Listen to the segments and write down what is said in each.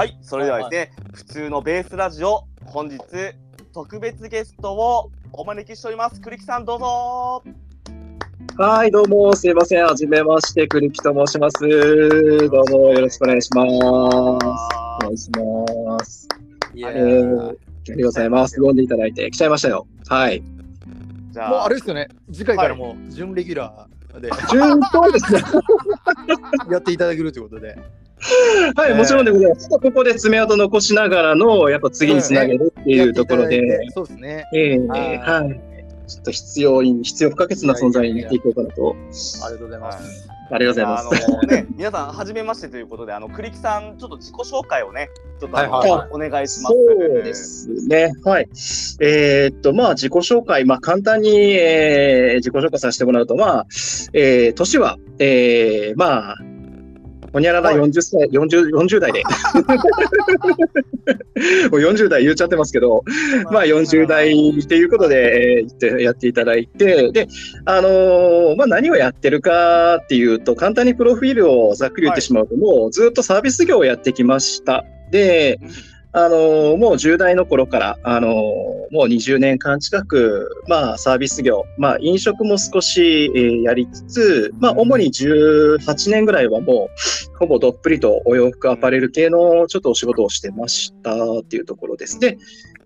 はい、それではですね、普通のベースラジオ、本日、特別ゲストをお招きしております。栗木さん、どうぞ。はい、どうも、すいません。はじめまして、栗木と申します。どうも、よろしくお願いします。お願いします。いやえー、ありがとうございます。読んでいただいて、来ちゃいましたよ。はい。じゃもうあれですよね、次回からもう準レギュラーで順当ですね。やっていただけるということで。はい、もちろんでございます。ちょっとここで爪痕残しながらの、やっぱ次につなげるっていうところやっていただいでて、そうですね。ええはいはい。ちょっと必要に、必要不可欠な存在になっていこうかなと。ありがとうございます。ありがとうございます。あのね、皆さん、はじめましてということで、あの栗木さん、ちょっと自己紹介をね、ちょっとはいはいお願いします。そうですね。はい。えーっと、まあ、自己紹介、まあ、簡単に、えー自己紹介させてもらうと、まあ、えー年は、えーまあ、ほにゃららはい40歳、40、40代で。もう40代言っちゃってますけど、まあ40代っていうことで、えやっていただいて、で、あのーまあ何をやってるかっていうと、簡単にプロフィールをざっくり言ってしまうと、もうずっとサービス業をやってきました。で、うんあのーもう10代の頃から、あのーもう20年間近く、まあサービス業、まあ飲食も少し、えーやりつつ、まあ主に18年ぐらいはもう、ほぼどっぷりとお洋服アパレル系のちょっとお仕事をしてましたっていうところです。で、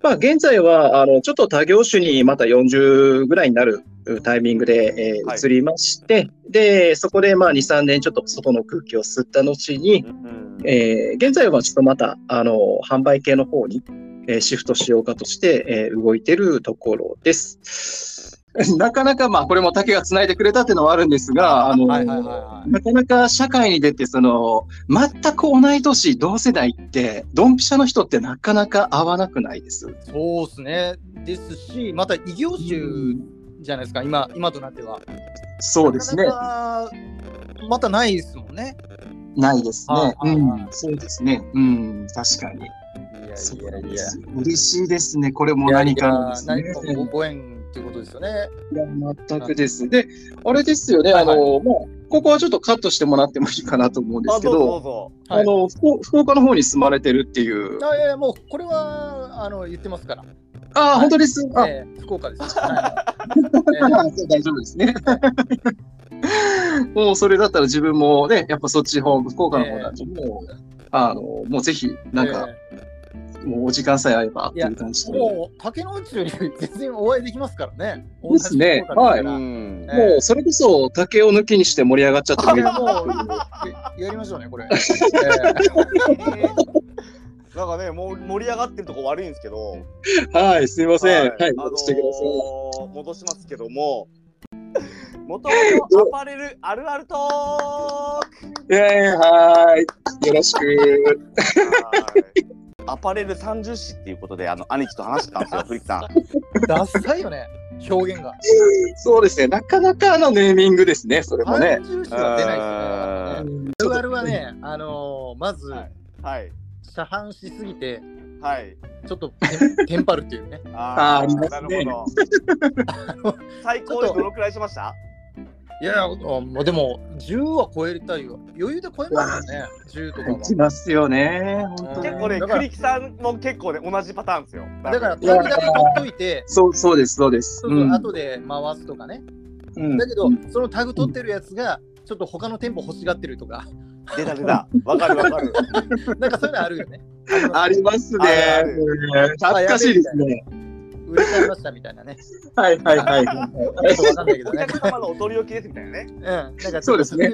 まあ現在は、あの、ちょっと他業種にまた40ぐらいになるタイミングで、えーはい移りまして、で、そこでまあ2、3年ちょっと外の空気を吸った後に、うんえー現在はちょっとまた、あの、販売系の方に、えーシフトしようかとして、えー動いてるところです。なかなか、まあ、これも竹が繋いでくれたっていうのはあるんですが、あの、はいはいはいはい。なかなか社会に出て、その、全く同い年、同世代って、ドンピシャの人ってなかなか合わなくないです？そうですね。ですし、また異業種じゃないですか、今今となっては。そうですねな。かなかまたないですもんね。ないですね。うん、そうですね。うん、確かに。いやいやいや。嬉しいですね。これも何かのですね。何かごご縁っていうことですよね。いや、全くです。で、あれですよね、はいはいあの、まあ、ここはちょっとカットしてもらってもいいかなと思うんですけど、あの、福福岡の方に住まれてるっていう。あいやいやもうこれはあの言ってますから。ああ、本当です？あ、えー福岡です。はい大丈夫ですね。もうそれだったら自分もね、やっぱそっち方、福岡の方だともう、あの、もうぜひ、なんか、もうお時間さえ合えばっていう感じで。ももう竹之内より全然お会いできますからね。ですね同じ福岡ですからうそれこそ竹を抜きにして盛り上がっちゃってもいいやりましょうね、これ。えなんかね、もう盛り上がってるとこ悪いんですけど、はい、すいません。はい、あのーしてください。戻しますけども、もともとアパレルあるあるトークイェはーい。よろしく。はいアパレル30誌っていうことで、あの兄貴と話してたんですよ、フリさん。ーダサいよね、表現が。そうですね。なかなかのネーミングですね、それもね。30種は出ないですね。あるあるはね、あのーまず、はいはい。車販しすぎて、はい。ちょっとテン テンパるっていうね。ああなねるほど。最高でどのくらいしました？いやもうでも、10は超えたいよ。余裕で超えますよね、10とかは。きますよね。結構ね、栗木さんも結構ね、同じパターンですよ。だから、タグだけ取っといて、そう、そうです、そうです。後で回すとかね。うんだけど、そのタグ取ってるやつが、ちょっと他の店舗欲しがってるとか、出た出た。わかるわかる。なんかそういうのあるよね。ありますねあるあ。うん恥ずかしいですね。売れちゃいましたみたいなね。はいはいはい。ちょっとわかんないけどおね。客様のお取り置きですみたいなね。うん、なんかそうですね。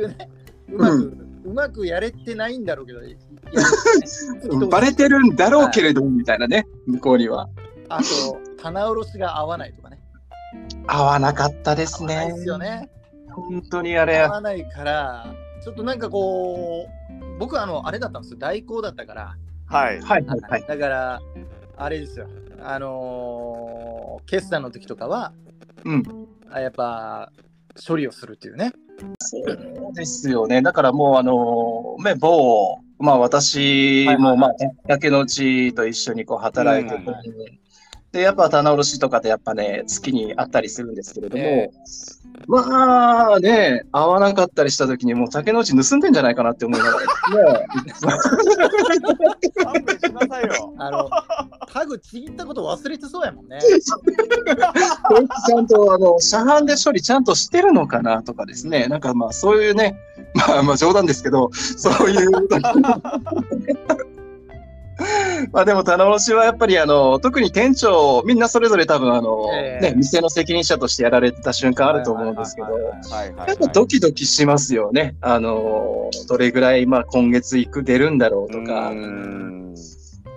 うまく、うまくやれてないんだろうけど、ね バレてるんだろうけれども、みたいなね、向こうには。あと、棚卸しが合わないとかね。合わなかったで合すねわないで。すよね。本当にあれ合。わないから、ちょっとなんかこう、僕あの、あれだったんですよ。代行だったから。はい。はいはいはい。だから、あれですよ。あのー決算の時とかは、うん。あやっぱ、処理をするっていうね。そうですよね。だからもう、あの、ね、某、まあ私も、まあ、竹の内と一緒にこう働いてて、うんで、やっぱ棚卸しとかでやっぱね、月にあったりするんですけれども、えまあね、合わなかったりした時にもう竹の内盗んでんじゃないかなって思いながら、ね、勘弁しなさいよ。あの、タグちぎったこと忘れてそうやもんね。こいつちゃんとあの、車販で処理ちゃんとしてるのかなとかですね、なんかまあそういうね、まあまあ冗談ですけど、そういう。まあでも棚卸しはやっぱりあの特に店長みんなそれぞれ多分あの、ええね店の責任者としてやられてた瞬間あると思うんですけどやっぱドキドキしますよね。あのどれぐらいまあ今月行く出るんだろうとか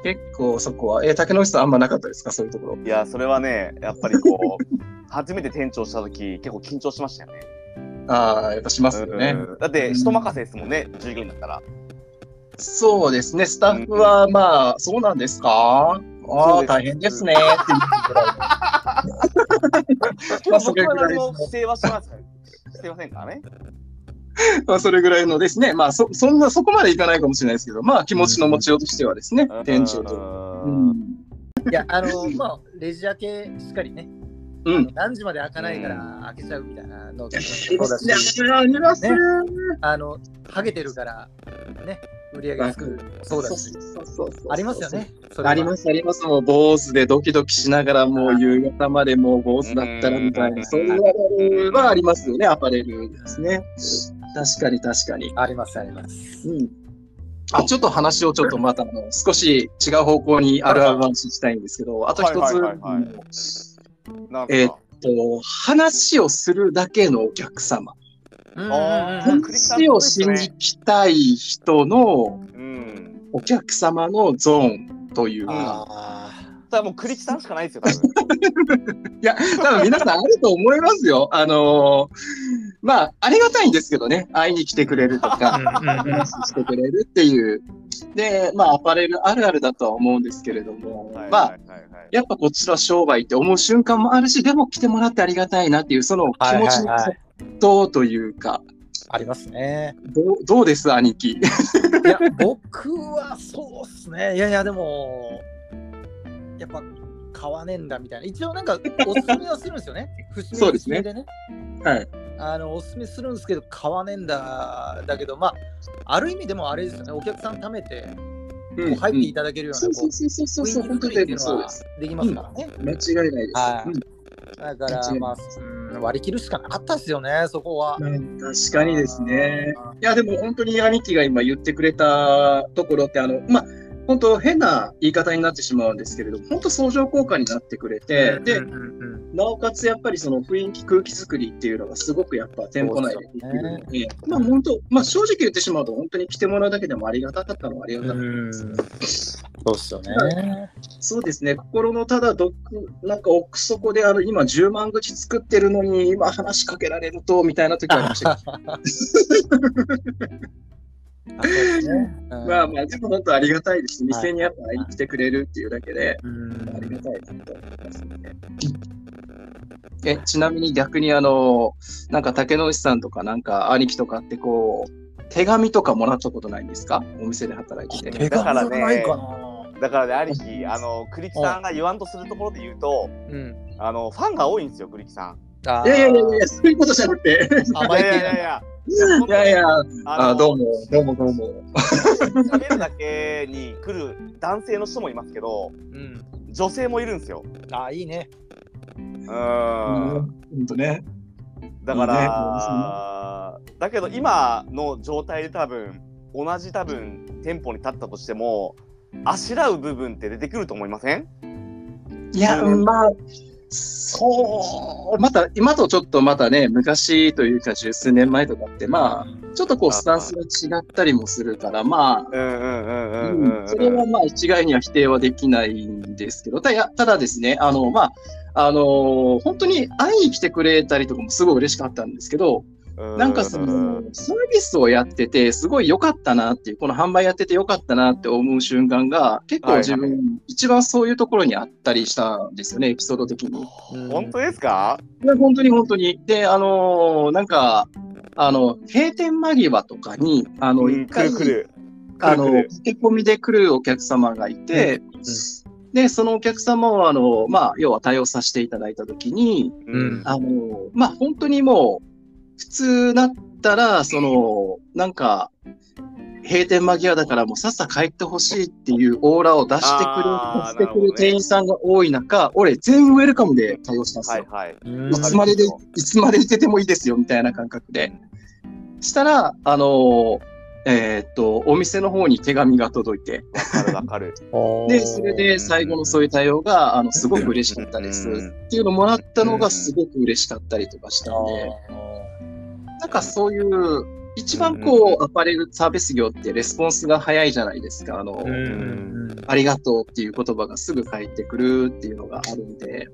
結構そこはえ竹野内さんあんまなかったですか？そういうところ。いや、それはね、やっぱりこう、初めて店長した時結構緊張しましたよね。ああやっぱしますよね。うんだって、人任せですもんね、従業員だったら。そうですね、スタッフはまあ、そうなんですか？ああ、大変ですね。まあそ僕はれぐらいの。何も不正はしてます。してませんからね。まあ、それぐらいのですね、まあそ、そんな、そこまでいかないかもしれないですけど、まあ、気持ちの持ちようとしてはですね、店長と。ううん。ん。いや、あの、まあ、レジ明けしっかりね、うん。何時まで開かないから開けちゃうみたいなのいやそうだし、あります。ね。あの、ハゲてるから、ね、売り上げつくそうだし、ありますよね。あります、あります。もう、坊主でドキドキしながら、もう夕方までもう坊主だったらみたいうんな、そういうレベルはありますよね、アパレルですね。確かに、確かに。あります、あります。うん。あ、ちょっと話をちょっとまた、あの、少し違う方向にあるある話したいんですけど、あと一つ、えーっと、話をするだけのお客様。話を信じたい人のうん。お客様のゾーンというか、あただもうクリキさんしかないですよ、多分。いや、多分皆さんあると思いますよ。あのーまあ、ありがたいんですけどね、会いに来てくれるとーか、話してくれるっていう。で、まあ、アパレルあるあるだとは思うんですけれども、まあ、はいはいはいはいやっぱこっちの商売って思う瞬間もあるし、でも来てもらってありがたいなっていう、その気持ちのはいはいはい葛藤というか、ありますね。どうどうです、兄貴？いや、僕はそうっすね。いやいや、でも、やっぱ買わねえんだみたいな。一応なんか おすすめはするんですよね。節目そうですね。はい。あのおすすめするんですけど、買わねえんだ。だけど、まあ、ある意味でもあれですよね。お客さん貯めて、こう入っていただけるような、うそうそうそうそうそう、本当にそうです。できますからね。間違いないです。はいうんだからまあ、うん割り切るしかなかったですよね、そこは。確かにですね。いや、でも本当に兄貴が今言ってくれたところって、あの、まあ、本当変な言い方になってしまうんですけれど、本当相乗効果になってくれて、でなおかつやっぱりその雰囲気、空気作りっていうのがすごくやっぱ店舗内でできるので、まあ本当、まあ正直言ってしまうと本当に来てもらうだけでもありがたかったのはありがたかった。うんそうっすよね。そうですね、心のただどっなんか奥底である今10万口作ってるのに今話しかけられるとみたいな時はありました ねうんまあまあ、でも本当ありがたいです。はい店にやっぱ会いに来てくれるっていうだけで、うんありがたいなと思いますので。え、ちなみに逆にあの、なんか竹野内さんとかなんか兄貴とかってこう、手紙とかもらったことないんですか？お店で働いてて。手紙がないかな。だからね、兄貴、あの、クリキさんが言わんとするところで言うと、うん。あの、ファンが多いんですよ、クリキさん。あいやいやいやいや、そういうことじゃなくて。甘い系いやいやいやいや。いやああどうも、どうもどうも。喋るだけに来る男性の人もいますけど、うん。女性もいるんですよ。あいいね。うーん。ほんとね。だから、だけど今の状態で多分、同じ多分店舗に立ったとしても、あしらう部分って出てくると思いません？いや、うんまあ、そう、また、今とちょっとまたね、昔というか十数年前とかって、まあ、ちょっとこう、スタンスが違ったりもするから、まあ、それはまあ一概には否定はできないんですけど、ただただですね、あの、まあ、あの本当に会いに来てくれたりとかもすごい嬉しかったんですけど、うなんかその、サービスをやってて、すごい良かったなっていう、この販売やってて良かったなって思う瞬間が、結構自分、はい一番そういうところにあったりしたんですよね、エピソード的に。本当ですか？いや、本当に本当に。で、あのなんか、あの、閉店間際とかに、あの、うん一回、来る。あの、駆け込みで来るお客様がいて、で、そのお客様を、あの、まあ、要は対応させていただいたときに、うんあの、まあ、本当にもう、普通だったら、その、なんか、閉店間際だからもうさっさ帰ってほしいっていうオーラを出してくる、あーしてくる店員さんが多い中、俺全員ウェルカムで対応したんですよ。はいはい。うんいつまでで、いつまでいててもいいですよ、みたいな感覚で。したら、あの、えーっと、お店の方に手紙が届いて、わかるわかる。で、それで最後のそういう対応が、あの、すごく嬉しかったです。うんっていうのをもらったのがすごく嬉しかったりとかしたんで、なんかそういう、一番こう、アパレルサービス業ってレスポンスが早いじゃないですか。あの、うんありがとうっていう言葉がすぐ返ってくるっていうのがあるんで、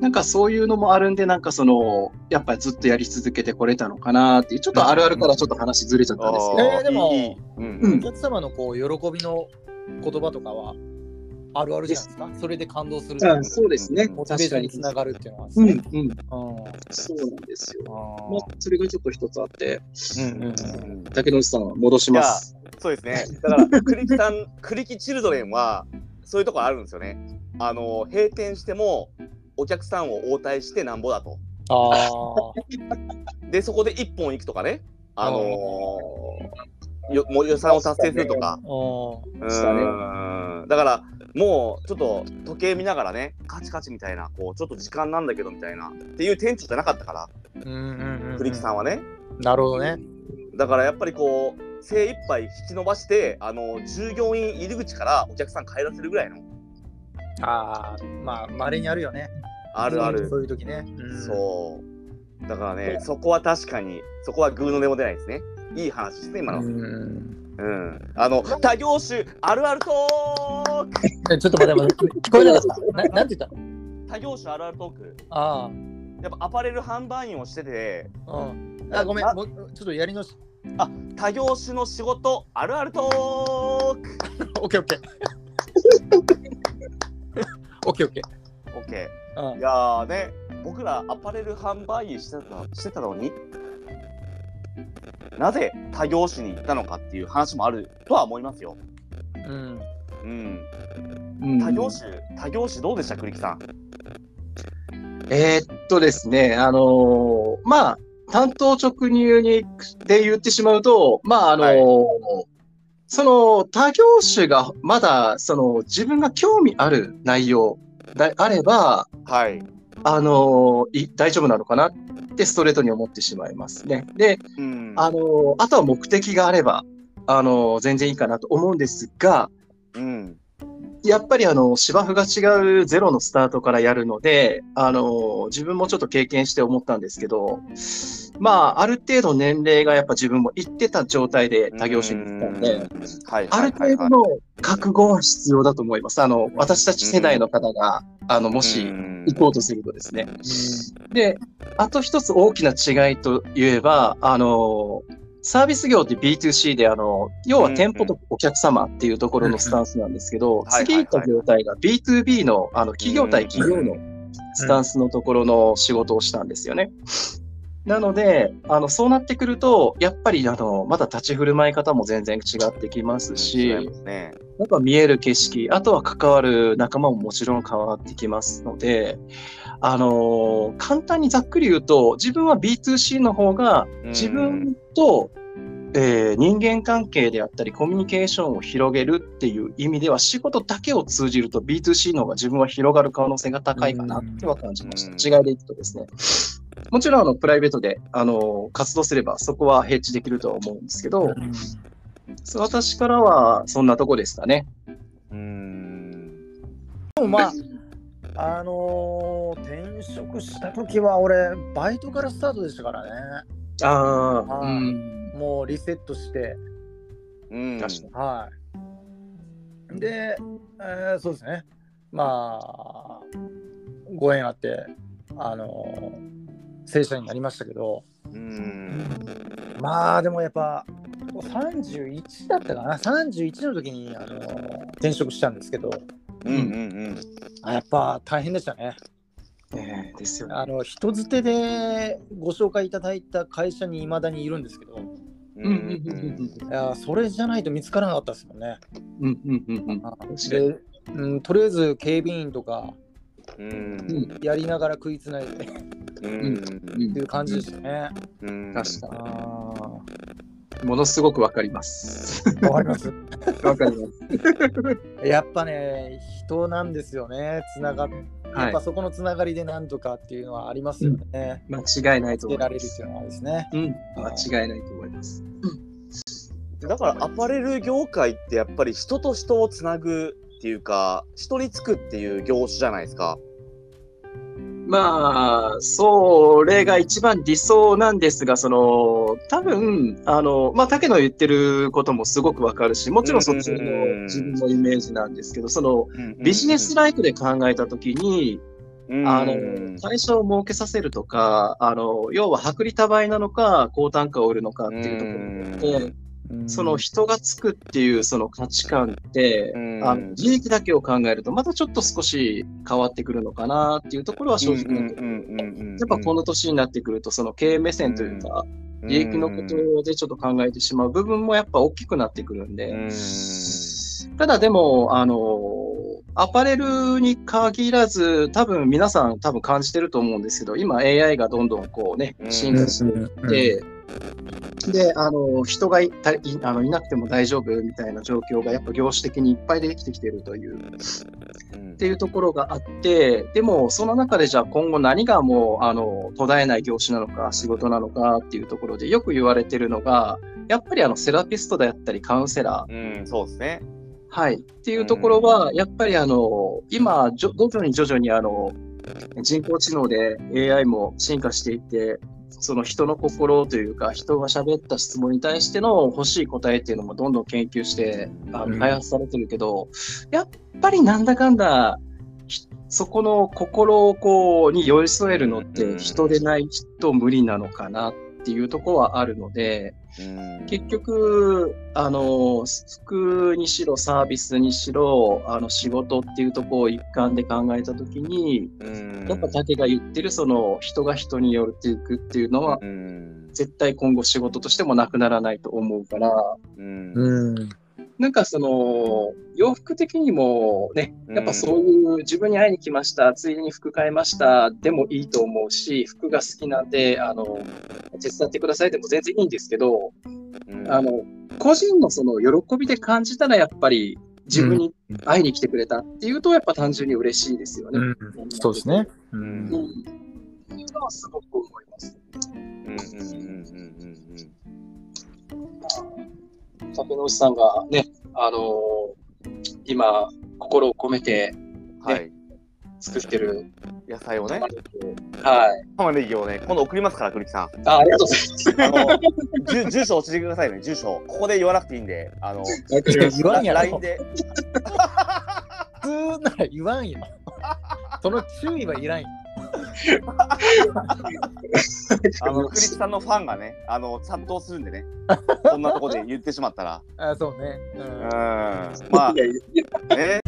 なんかそういうのもあるんで、なんかその、やっぱりずっとやり続けてこれたのかなっていう、ちょっとあるあるからちょっと話ずれちゃったんですけど、えーでもお客様のこう喜びの言葉とかはあるあるじゃないですか。それで感動するあそうですね。モチベーションにつながるっていうのはね。うん、うんそうなんですよ。あまあ、それがちょっと一つあって、うんうんうん竹野内さん、戻します。そうですね。だから、クリキさん、クリキチルドレンは、そういうところあるんですよね。あの、閉店しても、お客さんを応対してなんぼだと。あ で、そこで一本行くとかね。あのーよもう予算を達成するとか。ねーんだから、もうちょっと時計見ながらね、カチカチみたいな、こう、ちょっと時間なんだけどみたいな、っていう店長じゃなかったから、うんうんうんクリキさんはね。なるほどね。だからやっぱりこう、精一杯引き伸ばして、あの、従業員入り口からお客さん帰らせるぐらいの、ああ、まあ、稀にあるよね。あるある。そういう時ね。うんそう。だからね、そこは確かに、そこはグーの音も出ないですね。いい話ですね、今の。うんうん。あの、他業種あるあるトーク えちょっと待って待って、聞こえなかった。ななんて言った？の他業種あるあるトーク。あやっぱアパレル販売員をしてて、あ、うん。あ、ごめん、あもうちょっとやり直し。他業種の仕事あるあるトークオッケーオッケー。オッケーオッケオッケー。ー。いやーね、僕らアパレル販売員してたしてたのに、なぜ他業種に行ったのかっていう話もあるとは思いますよ。うん。うん。うん他業種、他業種どうでした、栗木さん？えーっとですね、あのーまあ、担当直入にで言ってしまうと、まあ、あのーはいその他業種がまだ、その自分が興味ある内容であれば、はい。あのーい大丈夫なのかなってストレートに思ってしまいますね。で、うん。あのーあとは目的があれば、あのー全然いいかなと思うんですが、うん。やっぱりあの、芝生が違うゼロのスタートからやるので、あの、自分もちょっと経験して思ったんですけど、まあ、ある程度年齢がやっぱ自分も行ってた状態で他業種に行ったんで。ある程度の覚悟は必要だと思います。あの、私たち世代の方が、あの、もし行こうとするとですね。で、あと一つ大きな違いといえば、あの、サービス業って B2C で、あの、要は店舗とお客様っていうところのスタンスなんですけど、次行った業態が B2B の、あの、企業対企業のスタンスのところの仕事をしたんですよね。なので、あの、そうなってくると、やっぱり、あの、まだ立ち振る舞い方も全然違ってきますし、ね。やっぱ見える景色、あとは関わる仲間ももちろん変わってきますので、あのー簡単にざっくり言うと、自分は B2C の方が自分と、えー人間関係であったりコミュニケーションを広げるっていう意味では仕事だけを通じると B2C の方が自分は広がる可能性が高いかなっては感じましうんた。違いでいくとですね。もちろんあのプライベートであの活動すればそこは平地できるとは思うんですけど、私からはそんなとこですかね。うん。でもまあ、あのー転職した時は俺、バイトからスタートでしたからね。ああーうん。もうリセットして、うん。はい。で、えーそうですね。まあ、ご縁あって、あのー正社員になりましたけど、うん。まあでもやっぱ、31だったかな、31の時に、あのー転職したんですけど、うんうんあやっぱ大変でしたね。えーですよね。あの人づてでご紹介いただいた会社にいまだにいるんですけど、うん。うんうんうんいやそれじゃないと見つからなかったですもんね。うんうんうんうん。でうん、とりあえず警備員とかうんやりながら食いつないでっうんていう感じでしたね。うん確かあものすごくわかります。あ、わかります。わかります。やっぱね、人なんですよね。つながっやっぱそこのつながりでなんとかっていうのはありますよね。間違いないと思います。出られるっていうのはですね。うん、間違いないと思います。だからアパレル業界ってやっぱり人と人をつなぐっていうか人につくっていう業種じゃないですか。まあ、それが一番理想なんですが、その、多分、あの、まあ、竹野言ってることもすごくわかるし、もちろんそっちのうん自分のイメージなんですけど、その、ビジネスライクで考えたときに、あの、対象を設けさせるとか、あの、要は薄利多売なのか、高単価を売るのかっていうところで、その人がつくっていうその価値観って、あの利益だけを考えると、またちょっと少し変わってくるのかなっていうところは正直やっぱこの年になってくると、その経営目線というか、利益のことでちょっと考えてしまう部分もやっぱ大きくなってくるんで、ただでも、あの、アパレルに限らず、多分皆さん多分感じてると思うんですけど、今 AI がどんどんこうね、進化していって、で、あの、人がいたいあのいなくても大丈夫みたいな状況がやっぱ業種的にいっぱいできてきてるという、っていうところがあって、でもその中でじゃあ今後何がもう、あの、途絶えない業種なのか仕事なのかっていうところでよく言われてるのが、やっぱりあのセラピストであったりカウンセラー。うん、そうですね。はい。っていうところは、やっぱりあの、今、徐々に徐々にあの、人工知能で AI も進化していって、その人の心というか、人が喋った質問に対しての欲しい答えっていうのもどんどん研究して、あの開発されてるけど、やっぱりなんだかんだ、そこの心をこう、に寄り添えるのって人でないと無理なのかなっていうところはあるので、結局、あの、服にしろ、サービスにしろ、あの、仕事っていうところを一環で考えたときに、やっぱ竹が言ってる、その、人が人によっていくっていうのは、絶対今後仕事としてもなくならないと思うから、なんかその、洋服的にもね、やっぱそういう自分に会いに来ました、ついでに服買いました、でもいいと思うし、服が好きなんで、あの、手伝ってくださいでも全然いいんですけど、あの、個人のその喜びで感じたらやっぱり自分に会いに来てくれたっていうと、やっぱ単純に嬉しいですよね。うん、そうですね。うん。うん、っていうのはすごく思います。うんうんうんうんうん竹之内さんがね、あのー、今、心を込めて、ね、はい、作ってる野菜をね。はい。玉ねぎをね、今度送りますから、栗木さん。あありがとうございます。あの、住所教えてくださいね、住所。ここで言わなくていいんで、あの、言わんやろ。LINE で。普通なら言わんよ。その注意はいらんよ。あの、栗木さんのファンがね、あの、殺到するんでね。そんなとこで言ってしまったら。あそうね。うん。まあ、ね。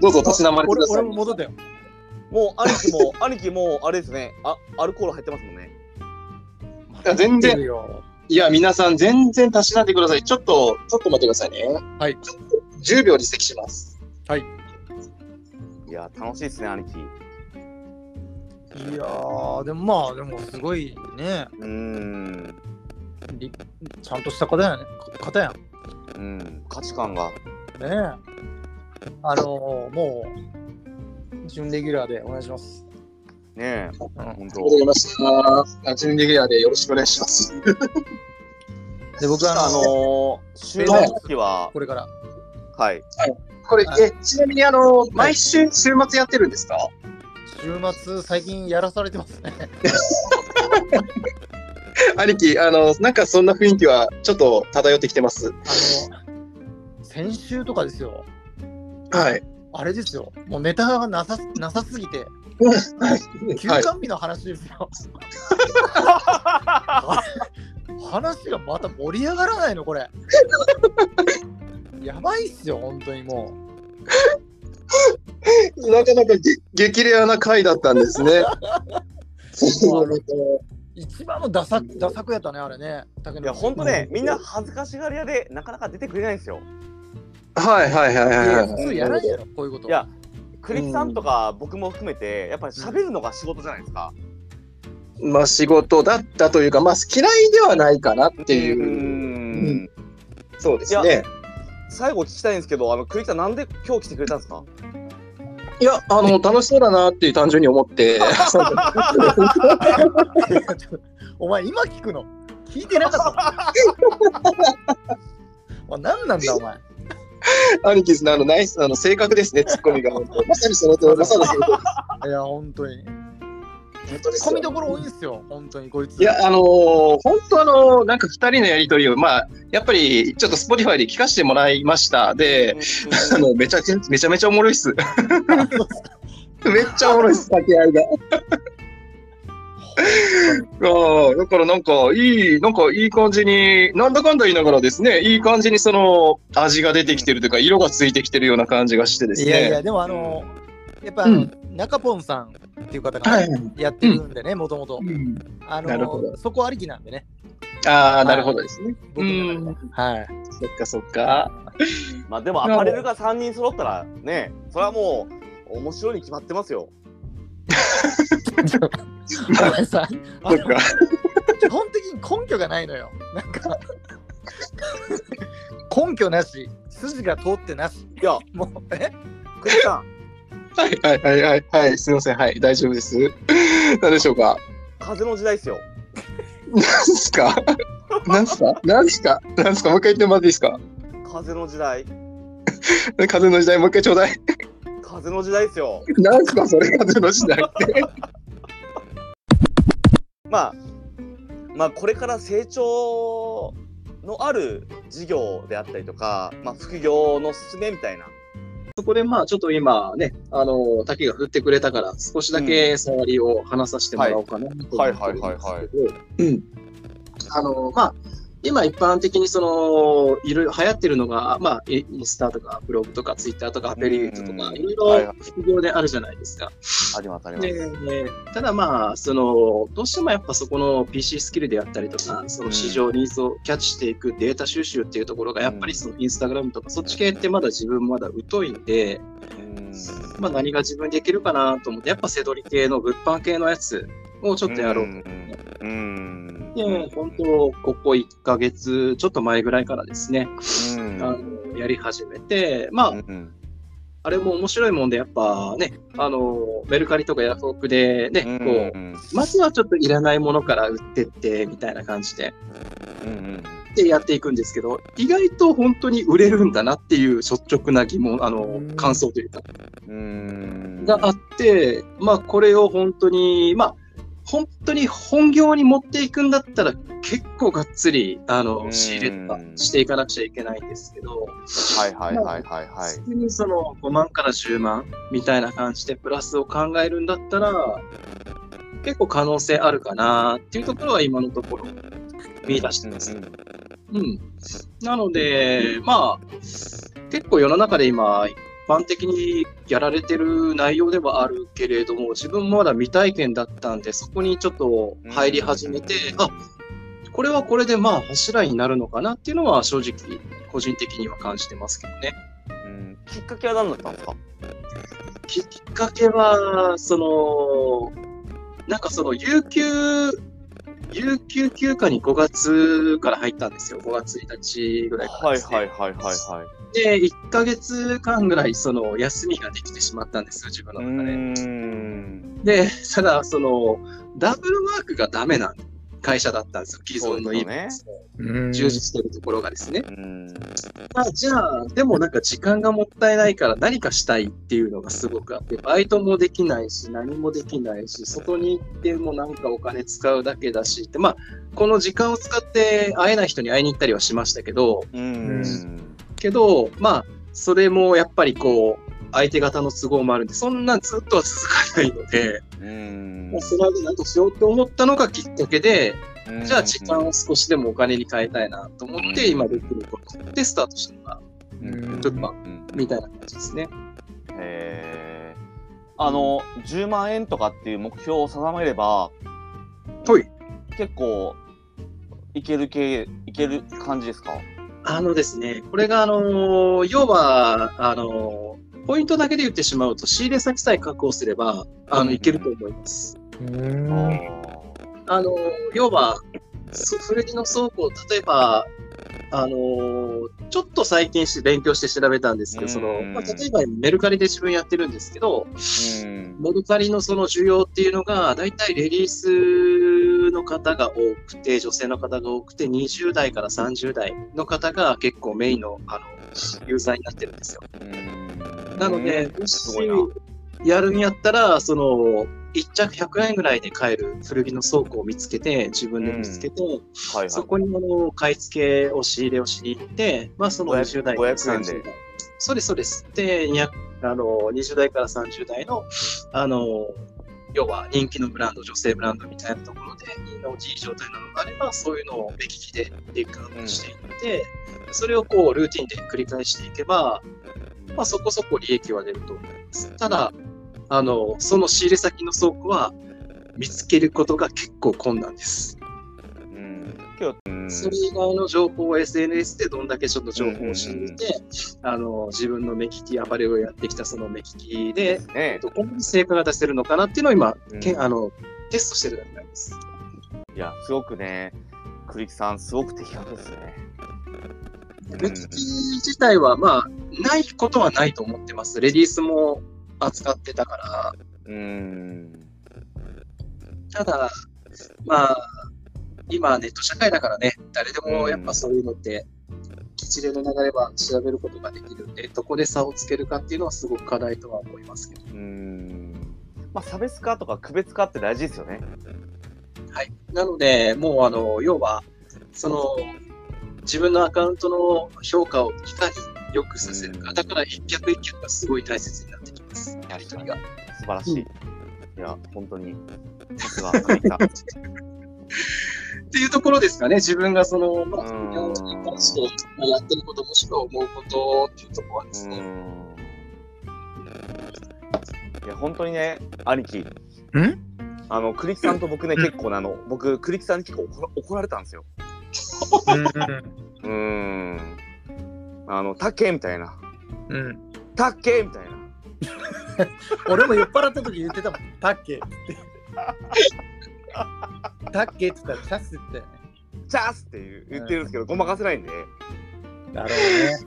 どうぞ、たしなまれてください。俺も戻ったよ。もう、兄貴も、兄貴も、あれですね、あ、アルコール入ってますもんね。いや、全然。いや、皆さん、全然たしなんでください。ちょっと、ちょっと待ってくださいね。はい。10秒で指摘します。はい。いや、楽しいですね、兄貴。いやー、でもまあ、でもすごいね。うん。ちゃんとした方やね。方やん。うん、価値観が。ねえ。あのー、もう、準レギュラーでお願いします。ねえ、うん、本当。わかりました。準レギュラーでよろしくお願いします。で、僕はあのー、週末は、これから。はい。はい。これ、え、ちなみに、あの、毎週週末やってるんですか？週末、最近やらされてますね。兄貴、あの、なんかそんな雰囲気はちょっと漂ってきてます？あの、先週とかですよ。はい。あれですよ。もうネタがなさなさすぎて。休館日の話ですよ。話がまた盛り上がらないの、これ。やばいっすよ、本当にもう。なかなか激レアな回だったんですね。一番のダサダサくやったね、あれね。竹いや、ほんとね、みんな恥ずかしがり屋でなかなか出てくれないんですよ。はいはいはいはいいやはい。普通やらんやろ、こういうこと。いや、クリスさんとか僕も含めて、やっぱり喋るのが仕事じゃないですか。まあ仕事だったというか、まあ嫌いではないかなっていうう。ん。そうですね。最後聞きたいんですけど、あの、クリスさんなんで今日来てくれたんですか？いや、あの、楽しそうだなっていう単純に思って。お前、今聞くの？聞いてなかった。お前何なんだ、お前？兄貴ですね、あの、ナイス、あの、正確ですね、ツッコミが。まさにその通り、まさにその通り。いや、本当に。本当ですよツッコミどころ多いんですよ、本当に、こいつ。いや、あのー本当あのーなんか二人のやりとりを、まあ、やっぱり、ちょっと Spotify で聞かせてもらいました。で、あの、めちゃめちゃめちゃおもろいっす。めっちゃおもろいっす、掛け合いが。ああ、だからなんか、いい、なんかいい感じに、なんだかんだ言いながらですね、いい感じにその、味が出てきてるというか、色がついてきてるような感じがしてですね。いやいや、でもあの、やっぱあの、中ポンさんっていう方がはい。やってるんでね、もともと。あなるほどの、そこありきなんでね。ああ、なるほどですね。僕のははい。そっかそっか。まあでもアパレルが3人揃ったらね、それはもう面白いに決まってますよ。お前さ、あのそっか。基本的に根拠がないのよ。なんか、根拠なし、筋が通ってなし。いや、もう、え？クリスさん、はいはいはいはい、はい、すみません、はい、大丈夫です。何でしょうか？風の時代ですよ。何すか？何すか？何すか？何すか？もう一回言ってもらっていいですか？風の時代。風の時代もう一回ちょうだい。風の時代ですよ。何すか？それ？風の時代って。まあ、まあこれから成長のある事業であったりとか、まあ副業の進めみたいな。そこでまあちょっと今ね、あの、滝が振ってくれたから少しだけ触りを話させてもらおうかなと思ってるんですけど。はいはいはいはい。うん。あの、まあ、今一般的にその、いろいろ流行ってるのが、まあ、インスタとかブログとかツイッターとかアペリエイトとか、うん。いろいろ副業であるじゃないですか。ありますありま。ですただまあ、その、どうしてもやっぱそこの PC スキルであったりとか、その市場ニーズをキャッチしていくデータ収集っていうところが、やっぱりそのインスタグラムとかそっち系ってまだ自分まだ疎いんで、うん。まあ何が自分でできるかなと思って、やっぱセドリ系の物販系のやつをちょっとやろう。と。うん。で、本当、ここ1ヶ月ちょっと前ぐらいからですね、うん。あのやり始めて、まあ、うんあれも面白いもんで、やっぱね、あの、メルカリとかヤフオクでね、こう、うんまずはちょっといらないものから売ってって、みたいな感じで、うん。でやっていくんですけど、意外と本当に売れるんだなっていう率直な疑問、あのうん、感想というか、うん。があって、まあ、これを本当に、まあ、本当に本業に持っていくんだったら、結構がっつり、あうの、ん仕入れとかしていかなくちゃいけないんですけど、はいはいはいはいはい。普通にその5万から10万みたいな感じでプラスを考えるんだったら、結構可能性あるかなっていうところは今のところ見出してます。うん。なので、まあ、結構世の中で今、一般的にやられてる内容ではあるけれども、自分もまだ未体験だったんで、そこにちょっと入り始めて、あこれはこれでまあ柱になるのかなっていうのは正直、個人的には感じてますけどね。うん。きっかけは何だったんですか？きっかけは、その、なんかその、有給、有給休暇に5月から入ったんですよ。5月1日ぐらいからはいはいはいはいはで、1ヶ月間ぐらい、その、休みができてしまったんですよ、自分い。の中で。ん。で、ただ、その、ダブルワークがダメな会社だったんですよ、既存のそうですよねうん充実してるところがですね。うん。あじゃあ、でもなんか時間がもったいないから何かしたいっていうのがすごくあって、バイトもできないし、何もできないし、外に行ってもなんかお金使うだけだしって、まあ、この時間を使って会えない人に会いに行ったりはしましたけど、うん。けど、まあ、それもやっぱりこう、相手方の都合もあるんで、そんなずっとは続かないので、うん。もうそれでなんとしようと思ったのがきっかけで、うん。じゃあ時間を少しでもお金に変えたいなと思って、うん。今できることでスタートしたのが、うん。ちょっとまあうん。みたいな感じですね。へー。あの10万円とかっていう目標を定めればはい。結構いける系いける感じですか？あのですね、これが、あの要は、あのポイントだけで言ってしまうと、仕入れ先さえ確保すれば、あの、いけると思います。うん。あの要は、そ古着の倉庫、例えば、あのちょっと最近して勉強して調べたんですけど、その、うんまあ、例えばメルカリで自分やってるんですけど、うん。メルカリのその需要っていうのが、だいたいレディースの方が多くて、女性の方が多くて、20代から30代の方が結構メインのあのユーザーになってるんですよ。うんなので、うんもしやるんやったら、その、1着100円ぐらいで買える古着の倉庫を見つけて、自分で見つけて、はいはい。そこにあの買い付けを仕入れをしに行って、まあその500 20代から500円で。30代。そうです、そうです。で、200あの20代から30代の、あの、要は人気のブランド、女性ブランドみたいなところで、いい状態なのがあれば、そういうのを目利きでピックアップしていって、それをこうルーティンで繰り返していけば、まあそこそこ利益は出ると思います。ただ、あの、その仕入れ先の倉庫は見つけることが結構困難です。うんけどうんそれ以外の情報を SNS でどんだけちょっと情報を知って、あの自分の目利き、アパレルをやってきたその目利きで、ねどこまで成果が出せるのかなっていうのを今、うんけんあのテストしてる段階です。いやすごくね栗木さんすごく的確ですね目利き自体は、まあ、ないことはないと思ってます。レディースも扱ってたから、うん。ただ、まあ、今ネット社会だからね、誰でもやっぱそういうのって、一連の流れは調べることができるんで、どこで差をつけるかっていうのはすごく課題とは思いますけど。うん。まあ差別化とか区別化って大事ですよね。はい。なので、もう、あの、要は、その、自分のアカウントの評価をいかに良くさせるか。だから、一脚一脚がすごい大切になってきます。やり取りが。素晴らしい、いや本当にさすがっていうところですかね。自分がその、まあ、うんに関してまあやってること、もしくは思うことっていうところはですね。うんいや本当にね兄貴んあの栗木さんと僕ね結構ねあの僕栗木さんに結構怒られたんですようーんあの「たけ」みたいなうんうん「たけ」みたいな 俺も酔っ払った時言ってたもん。タッケって。タッケって言ったらチャスって言ったよね。「チャース!」っていう言ってるんですけどごまかせないんでなる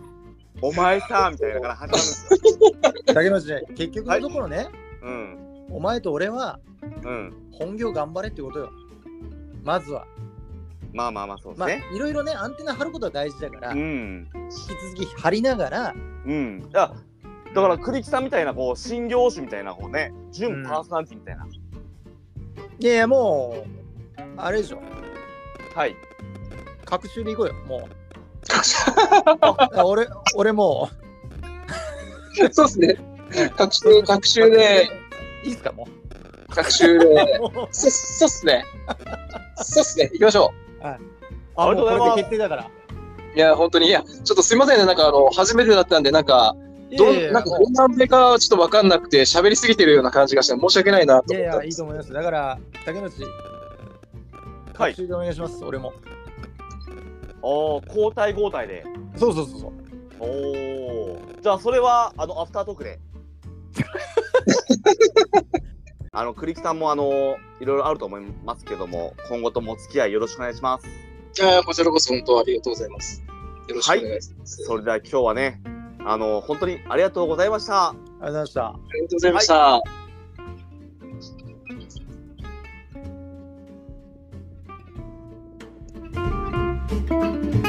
「お前さ」みたいなから始まるんですよほどね。竹野内結局のところね、うんお前と俺はうん本業頑張れってことよ。まずは。まあまあまあそうですまあ、ね、いろいろね、アンテナ張ることは大事だから、う引んき続き張りながら、うん。いやだから栗木さんみたいなこう新業種みたいなこうね。準パーソナリティみたいな、いやいや、もう、あれでしょ、はい。各週で行こうよ、もう。あ俺、俺もそうですね。う、学習、学習で、いいっすか、も学習で。う。もうそ、そうっすね。そうっすね。行きましょあ、ありがとうございますもうこれで決定だから。う。いや、本当に、いや、ちょっとすいませんね。なんか、あの、初めてだったんで、なんか、どん、なんか、どんなべかちょっとわかんなくて、喋りすぎてるような感じがして、申し訳ないなといやいや、いい。と思います。だから、竹内、はいお願いします、俺も。おー交代交代でそうそうそうそう。おおじゃあそれはあのアフタートークで あの栗木さんもあのいろいろあると思いますけども、今後ともお付き合いよろしくお願いします。じゃあこちらこそ本当ありがとうございます。よろしくお願いします。はい、それでは今日はね、あの本当にありがとうございました。ありがとうございました。ありがとうございました。はいうん。